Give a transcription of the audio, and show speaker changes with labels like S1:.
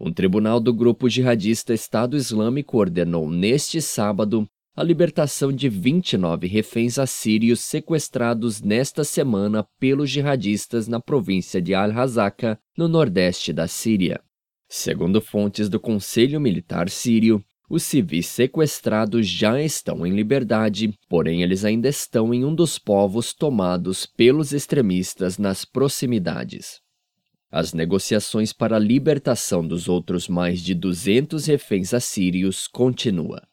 S1: Um tribunal do grupo jihadista Estado Islâmico ordenou neste sábado a libertação de 29 reféns assírios sequestrados nesta semana pelos jihadistas na província de Al-Hazaka, no nordeste da Síria. Segundo fontes do Conselho Militar Sírio, os civis sequestrados já estão em liberdade, porém eles ainda estão em um dos povos tomados pelos extremistas nas proximidades. As negociações para a libertação dos outros mais de 200 reféns assírios continuam.